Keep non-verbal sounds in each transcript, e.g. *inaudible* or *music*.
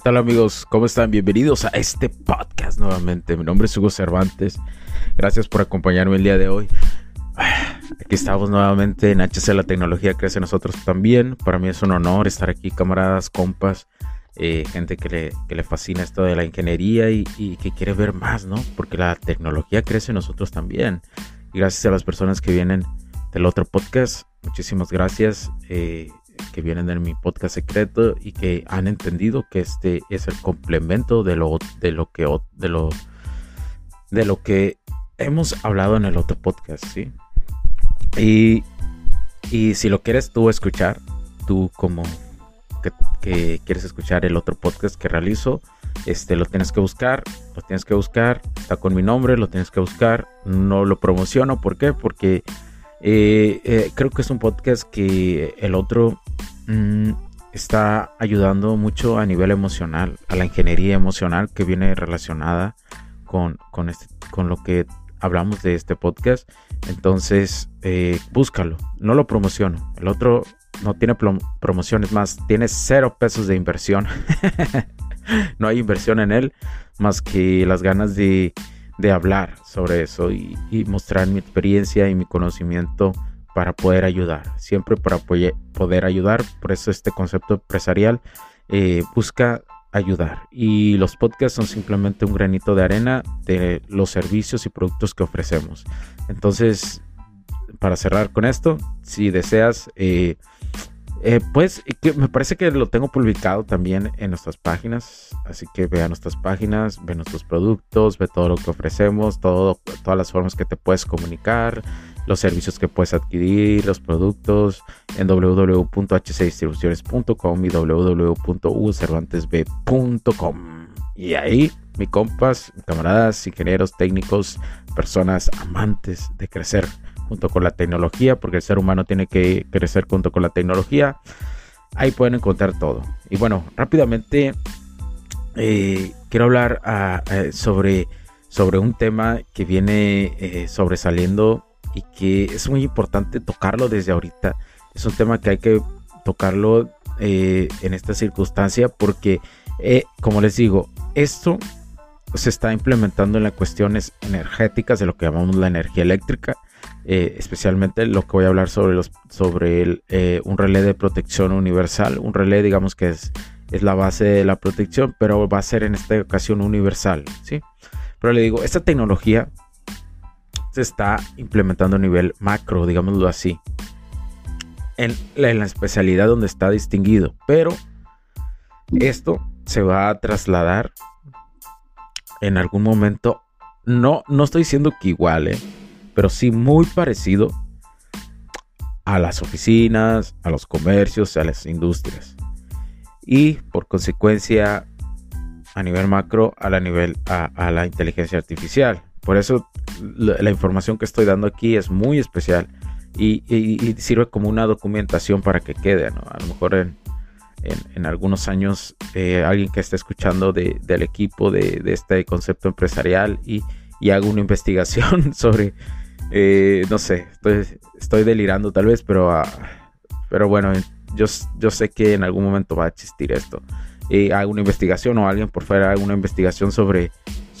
¿Qué tal amigos? ¿Cómo están? Bienvenidos a este podcast nuevamente. Mi nombre es Hugo Cervantes. Gracias por acompañarme el día de hoy. Aquí estamos nuevamente en HC La Tecnología Crece Nosotros también. Para mí es un honor estar aquí, camaradas, compas, eh, gente que le, que le, fascina esto de la ingeniería y, y, que quiere ver más, ¿no? Porque la tecnología crece nosotros también. Y gracias a las personas que vienen del otro podcast, muchísimas gracias. Eh, que vienen de mi podcast secreto y que han entendido que este es el complemento de lo, de lo que de lo de lo que hemos hablado en el otro podcast, ¿sí? Y, y si lo quieres tú escuchar, tú como que, que, quieres escuchar el otro podcast que realizo, este lo tienes que buscar, lo tienes que buscar, está con mi nombre, lo tienes que buscar, no lo promociono, ¿por qué? Porque eh, eh, creo que es un podcast que el otro mmm, está ayudando mucho a nivel emocional, a la ingeniería emocional que viene relacionada con, con, este, lo que hablamos de este podcast. Entonces, eh, búscalo, no lo promociono. El otro no tiene promociones más, tiene cero pesos de inversión. *laughs* no hay inversión en él más que las ganas de de hablar sobre eso y, y, mostrar mi experiencia y mi conocimiento para poder ayudar, siempre para poder ayudar, por eso este concepto empresarial eh, busca ayudar y los podcasts son simplemente un granito de arena de los servicios y productos que ofrecemos. Entonces, para cerrar con esto, si deseas eh, eh, pues me parece que lo tengo publicado también en nuestras páginas, así que vea nuestras páginas, ve nuestros productos, ve todo lo que ofrecemos, todas las formas que te puedes comunicar, los servicios que puedes adquirir, los productos en www.hcdistribuciones.com y www.ucervantesb.com. Y ahí, mi compas, camaradas, ingenieros, técnicos, personas amantes de crecer junto con la tecnología, porque el ser humano tiene que crecer junto con la tecnología. Ahí pueden encontrar todo. Y bueno, rápidamente eh, quiero hablar ah, eh, sobre, sobre un tema que viene eh, sobresaliendo y que es muy importante tocarlo desde ahorita. Es un tema que hay que tocarlo en esta circunstancia porque, como les digo, esto se está implementando en las cuestiones energéticas de lo que llamamos la energía eléctrica eh, especialmente lo que voy a hablar sobre, los, sobre el, eh, un relé de protección universal. Un relé, digamos que es, es la base de la protección, pero va a ser en esta ocasión universal. ¿sí? Pero le digo, esta tecnología se está implementando a nivel macro, digámoslo así, en la, especialidad donde está distinguido. Pero esto se va a trasladar en algún momento. No, no estoy diciendo que igual, ¿eh? pero sí muy parecido a las oficinas, a los comercios, a las industrias. Y por consecuencia, a nivel macro, a la, nivel, a, la inteligencia artificial. Por eso la, información que estoy dando aquí es muy especial y, sirve como una documentación para que quede. A lo mejor en, en, algunos años eh, alguien que esté escuchando del equipo de, de, este concepto empresarial y, y haga una *laughs* investigación sobre eh, no sé, estoy, delirando tal vez, pero, uh, pero bueno, yo, yo sé que en algún momento va a existir esto. Eh, hago una investigación o alguien por fuera haga una investigación sobre,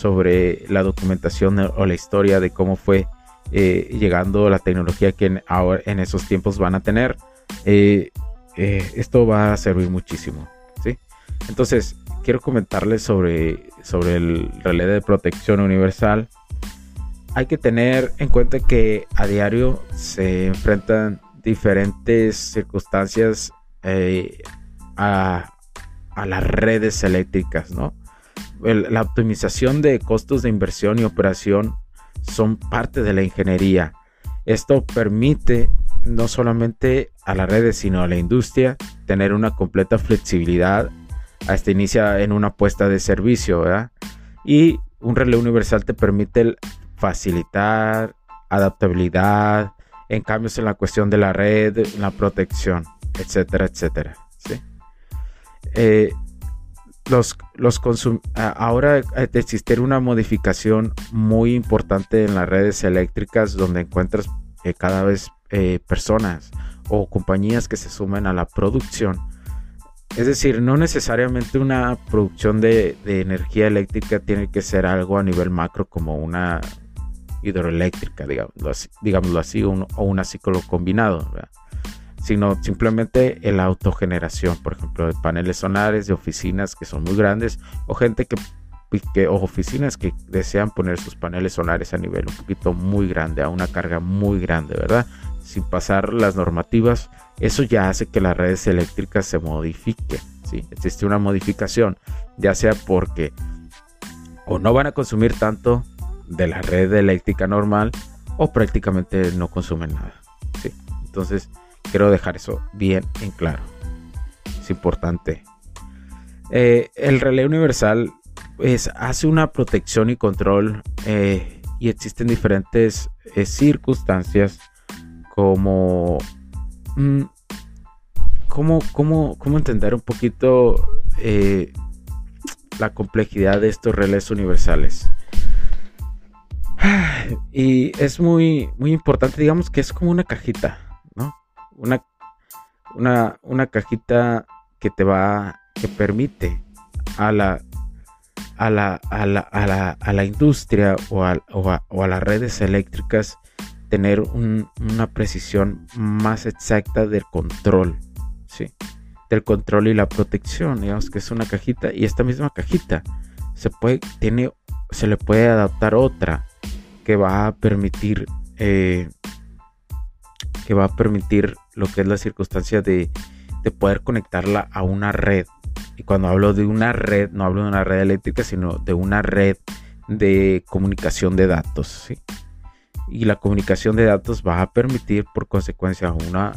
sobre la documentación o la historia de cómo fue eh, llegando la tecnología que en, ahora, en esos tiempos van a tener. Eh, esto va a servir muchísimo. ¿sí? Entonces, quiero comentarles sobre, sobre el relé de protección universal hay que tener en cuenta que a diario se enfrentan diferentes circunstancias eh, a, las redes eléctricas, ¿no? La optimización de costos de inversión y operación son parte de la ingeniería. Esto permite no solamente a las redes, sino a la industria tener una completa flexibilidad hasta inicia en una puesta de servicio. Y un relé universal te permite facilitar adaptabilidad, en cambios en la cuestión de la red, la protección, etcétera, etcétera. ¿sí? Eh, los, los ahora de existir una modificación muy importante en las redes eléctricas donde encuentras eh, cada vez eh, personas o compañías que se sumen a la producción. Es decir, no necesariamente una producción de, energía eléctrica tiene que ser algo a nivel macro como una hidroeléctrica, digámoslo así, digámoslo así o, un, ciclo combinado, sino simplemente la autogeneración, por ejemplo, de paneles solares, de oficinas que son muy grandes, o gente que, que, o oficinas que desean poner sus paneles solares a nivel un poquito muy grande, a una carga muy grande, ¿verdad? Sin pasar las normativas, eso ya hace que las redes eléctricas se modifiquen, ¿sí? Existe una modificación, ya sea porque o no van a consumir tanto de la red eléctrica normal o prácticamente no consumen nada. ¿sí? Entonces, quiero dejar eso bien en claro. Es importante. Eh, el relé universal pues, hace una protección y control eh, y existen diferentes eh, circunstancias como... Mm, ¿cómo, cómo, cómo, entender un poquito la complejidad de estos relés universales? *sighs* Y es muy, muy importante, digamos que es como una cajita. Una, una, una cajita que te va, que permite a la, a la, a la, a la, a la industria o a, o, a, las redes eléctricas tener una precisión más exacta del control, ¿sí? Del control y la protección, digamos que es una cajita y esta misma cajita se puede, tiene, se le puede adaptar otra que va a permitir eh, que va a permitir lo que es la circunstancia de, poder conectarla a una red. Y cuando hablo de una red, no hablo de una red eléctrica, sino de una red de comunicación de datos. Y la comunicación de datos va a permitir por consecuencia una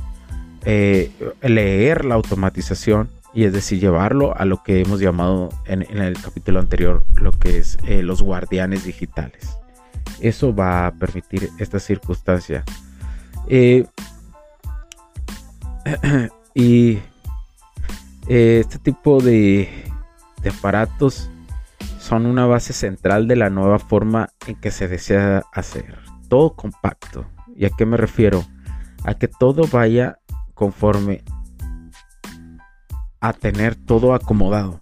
eh, leer la automatización y es decir llevarlo a lo que hemos llamado en, el capítulo anterior lo que es eh, los guardianes digitales eso va a permitir esta circunstancia. Eh, *clears throat* y eh, este tipo de, de aparatos son una base central de la nueva forma en que se desea hacer. Todo compacto. ¿Y a qué me refiero? A que todo vaya conforme a tener todo acomodado.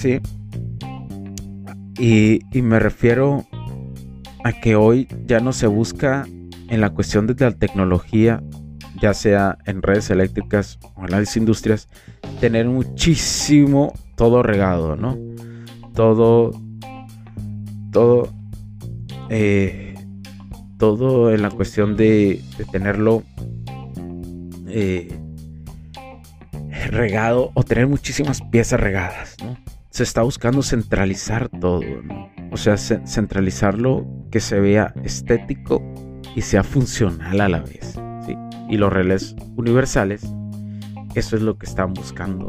Sí. Y, me refiero a que hoy ya no se busca en la cuestión de la tecnología, ya sea en redes eléctricas o en las industrias, tener muchísimo todo regado, ¿no? Todo, todo, eh, todo en la cuestión de, tenerlo eh, regado o tener muchísimas piezas regadas, ¿no? Se está buscando centralizar todo, O sea, centralizarlo que se vea estético y sea funcional a la vez, ¿sí? Y los relés universales, eso es lo que están buscando.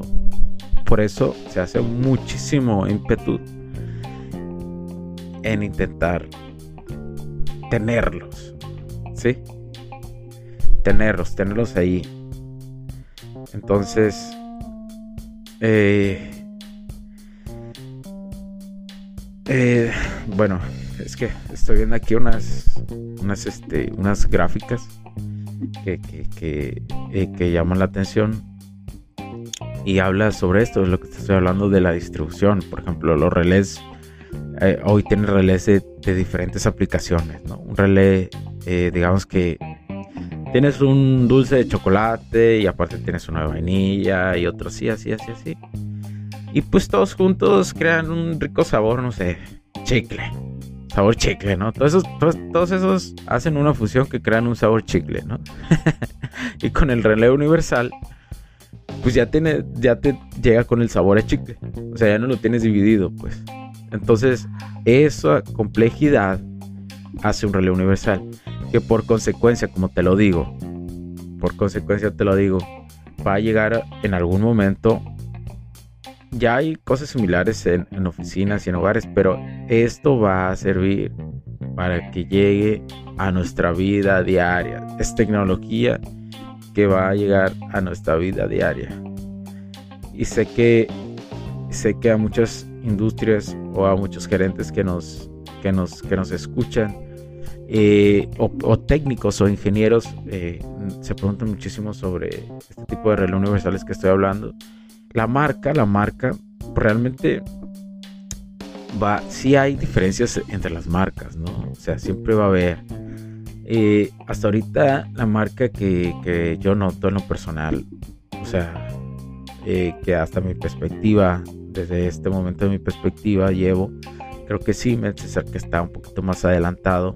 Por eso se hace muchísimo ímpetu en intentar tenerlos, ¿sí? Tenerlos, tenerlos ahí. Entonces, Eh, eh, bueno, es que estoy viendo aquí unas, unas, este, unas gráficas que, que, eh, que, llaman la atención y habla sobre esto, es lo que estoy hablando de la distribución. Por ejemplo, los relés, hoy tienen relés de, diferentes aplicaciones, ¿no? Un relé, digamos que tienes un dulce de chocolate y aparte tienes una vainilla y otro así, así, así, así. Y pues todos juntos crean un rico sabor, no sé, chicle. Sabor chicle, ¿no? Todos esos, todos, esos hacen una fusión que crean un sabor chicle, ¿no? *laughs* y con el relé universal, pues ya, tiene, ya te llega con el sabor a chicle. O sea, ya no lo tienes dividido, pues. Entonces, esa complejidad hace un relé universal que por consecuencia, como te lo digo, por consecuencia te lo digo, va a llegar en algún momento. Ya hay cosas similares en, oficinas y en hogares, pero esto va a servir para que llegue a nuestra vida diaria. Es tecnología que va a llegar a nuestra vida diaria. Y sé que sé que a muchas industrias o a muchos gerentes que nos que nos que nos escuchan eh, o, técnicos o ingenieros eh, se preguntan muchísimo sobre este tipo de reloj universales que estoy hablando. La marca, la marca, realmente va, sí hay diferencias entre las marcas, ¿no? O sea, siempre va a haber. Eh, hasta ahorita la marca que, que, yo noto en lo personal, o sea, que hasta mi perspectiva, desde este momento de mi perspectiva llevo, creo que sí, César que está un poquito más adelantado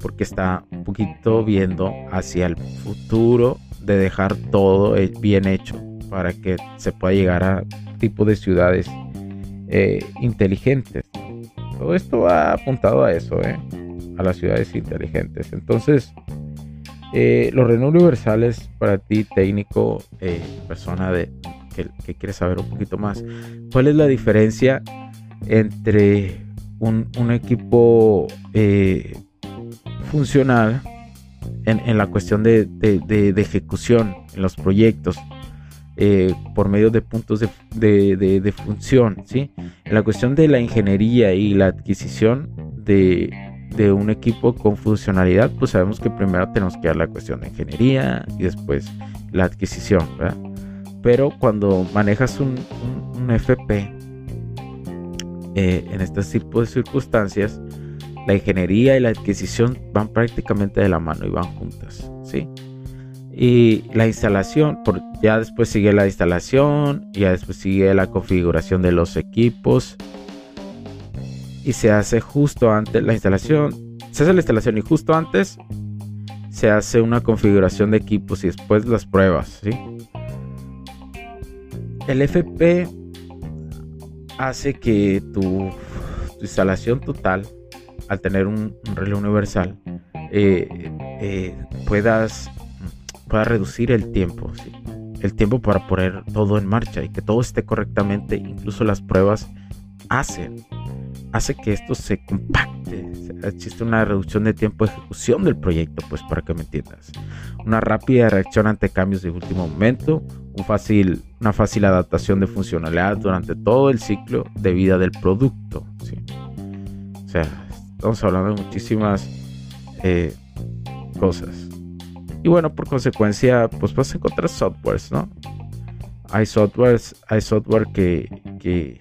porque está un poquito viendo hacia el futuro de dejar todo bien hecho para que se pueda llegar a tipo de ciudades eh, inteligentes. Todo esto va apuntado a eso, ¿eh? a las ciudades inteligentes. Entonces, eh, los Renault universales para ti, técnico, persona de, que, que quiere saber un poquito más, ¿cuál es la diferencia entre un equipo funcional en, la cuestión de, ejecución en los proyectos eh, por medio de puntos de, función, ¿sí? En la cuestión de la ingeniería y la adquisición de, un equipo con funcionalidad, pues sabemos que primero tenemos que dar la cuestión de ingeniería y después la adquisición, Pero cuando manejas un, FP eh, en este tipo de circunstancias, la ingeniería y la adquisición van prácticamente de la mano y van juntas, ¿sí? Y la instalación, por, ya después sigue la instalación, ya después sigue la configuración de los equipos y se hace justo antes la instalación, se hace la instalación y justo antes se hace una configuración de equipos y después las pruebas, ¿sí? El FP hace que tu instalación total al tener un, reloj universal, eh, eh, puedas, puedas reducir el tiempo, el tiempo para poner todo en marcha y que todo esté correctamente, incluso las pruebas hacen, hace que esto se compacte, existe una reducción de tiempo de ejecución del proyecto, pues para que me entiendas, una rápida reacción ante cambios de último momento, una fácil adaptación de funcionalidad durante todo el ciclo de vida del producto, o sea, Estamos hablando de muchísimas eh, cosas. Y bueno, por consecuencia, pues vas a encontrar softwares, ¿no? Hay softwares, hay software que, que,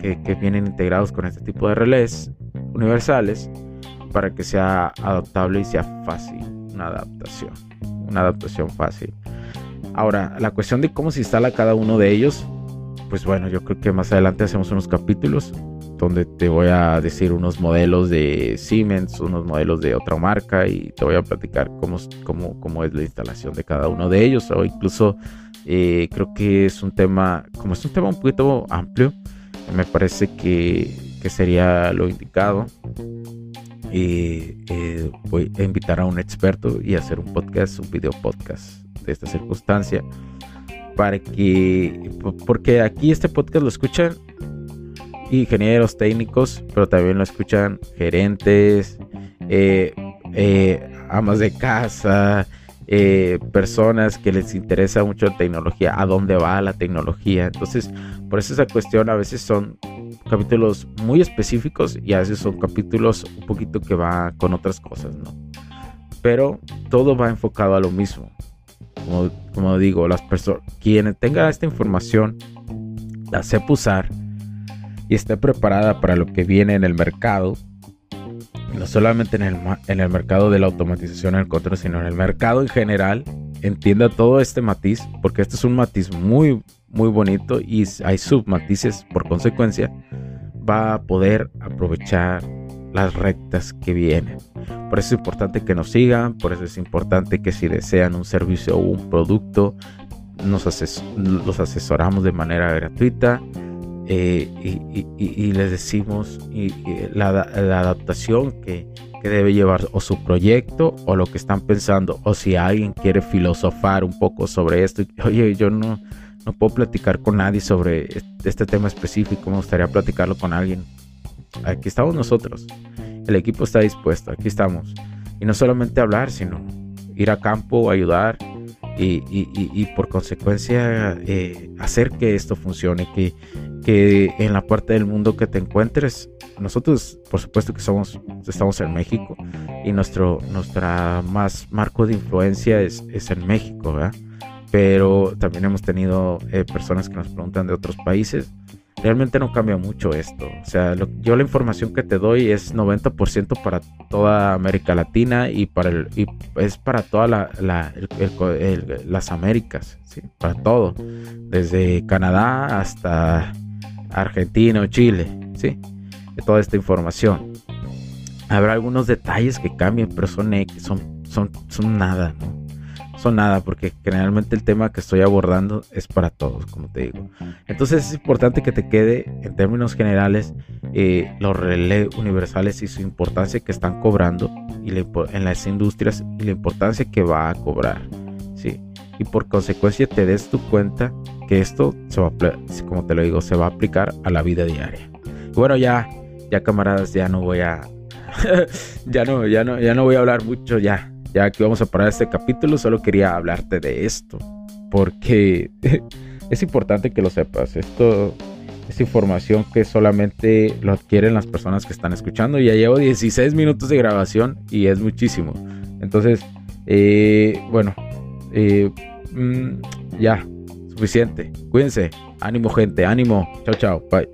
que, vienen integrados con este tipo de relés universales para que sea adaptable y sea fácil una adaptación. Una adaptación fácil. Ahora, la cuestión de cómo se instala cada uno de ellos, pues bueno, yo creo que más adelante hacemos unos capítulos donde te voy a decir unos modelos de Siemens, unos modelos de otra marca y te voy a platicar cómo, cómo, cómo es la instalación de cada uno de ellos. O incluso eh, creo que es un tema, como es un tema un poquito amplio, me parece que, que sería lo indicado. Y eh, voy a invitar a un experto y hacer un podcast, un video podcast de esta circunstancia para que porque aquí este podcast lo escuchan ingenieros técnicos, pero también lo escuchan gerentes, eh, eh, amas de casa, eh, personas que les interesa mucho la tecnología, a dónde va la tecnología. Entonces, por eso esa cuestión a veces son capítulos muy específicos y a veces son capítulos un poquito que va con otras cosas, ¿no? Pero todo va enfocado a lo mismo. Como, como digo, las personas, quien tenga esta información, la sepa usar y esté preparada para lo que viene en el mercado, no solamente en el, en el mercado de la automatización en el control, sino en el mercado en general, entienda todo este matiz, porque este es un matiz muy, muy bonito y hay submatices por consecuencia, va a poder aprovechar las rectas que vienen. Por eso es importante que nos sigan, por eso es importante que si desean un servicio o un producto, nos los asesoramos de manera gratuita. Eh, y, les decimos la, adaptación que, debe llevar o su proyecto o lo que están pensando o si alguien quiere filosofar un poco sobre esto. Oye yo no, no puedo platicar con nadie sobre este tema específico me gustaría platicarlo con alguien. Aquí estamos nosotros el equipo está dispuesto aquí estamos. Y no solamente hablar sino ir a campo ayudar y, por consecuencia eh, hacer que esto funcione, que, que en la parte del mundo que te encuentres, nosotros por supuesto que somos, estamos en México y nuestro nuestra más marco de influencia es, es en México, ¿verdad? pero también hemos tenido eh, personas que nos preguntan de otros países realmente no cambia mucho esto. O sea, yo la información que te doy es 90% para toda América Latina y para el es para todas la, las Américas, ¿sí? para todo, desde Canadá hasta Argentina o Chile, sí, de toda esta información. Habrá algunos detalles que cambien, pero son, son, son, son nada, ¿no? son nada porque generalmente el tema que estoy abordando es para todos, como te digo. Entonces es importante que te quede en términos generales eh, los relés universales y su importancia que están cobrando y en las industrias y la importancia que va a cobrar. Y por consecuencia te des tu cuenta que esto, se va como te lo digo, se va a aplicar a la vida diaria. bueno, ya, ya camaradas, ya no voy a... *laughs* ya no, ya no, ya no voy a hablar mucho, ya ya que vamos a parar este capítulo, solo quería hablarte de esto, porque *laughs* es importante que lo sepas. Esto es información que solamente lo adquieren las personas que están escuchando. Ya llevo 16 minutos de grabación y es muchísimo. Entonces, eh, bueno, eh, mm, ya, suficiente. Cuídense. Ánimo, gente. Ánimo. Chao, chao. Bye.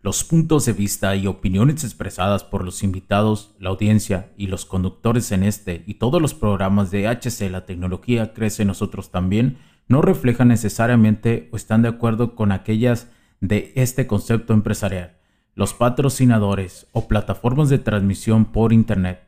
Los puntos de vista y opiniones expresadas por los invitados, la audiencia y los conductores en este y todos los programas de HC La Tecnología Crece Nosotros también no reflejan necesariamente o están de acuerdo con aquellas de este concepto empresarial, los patrocinadores o plataformas de transmisión por Internet.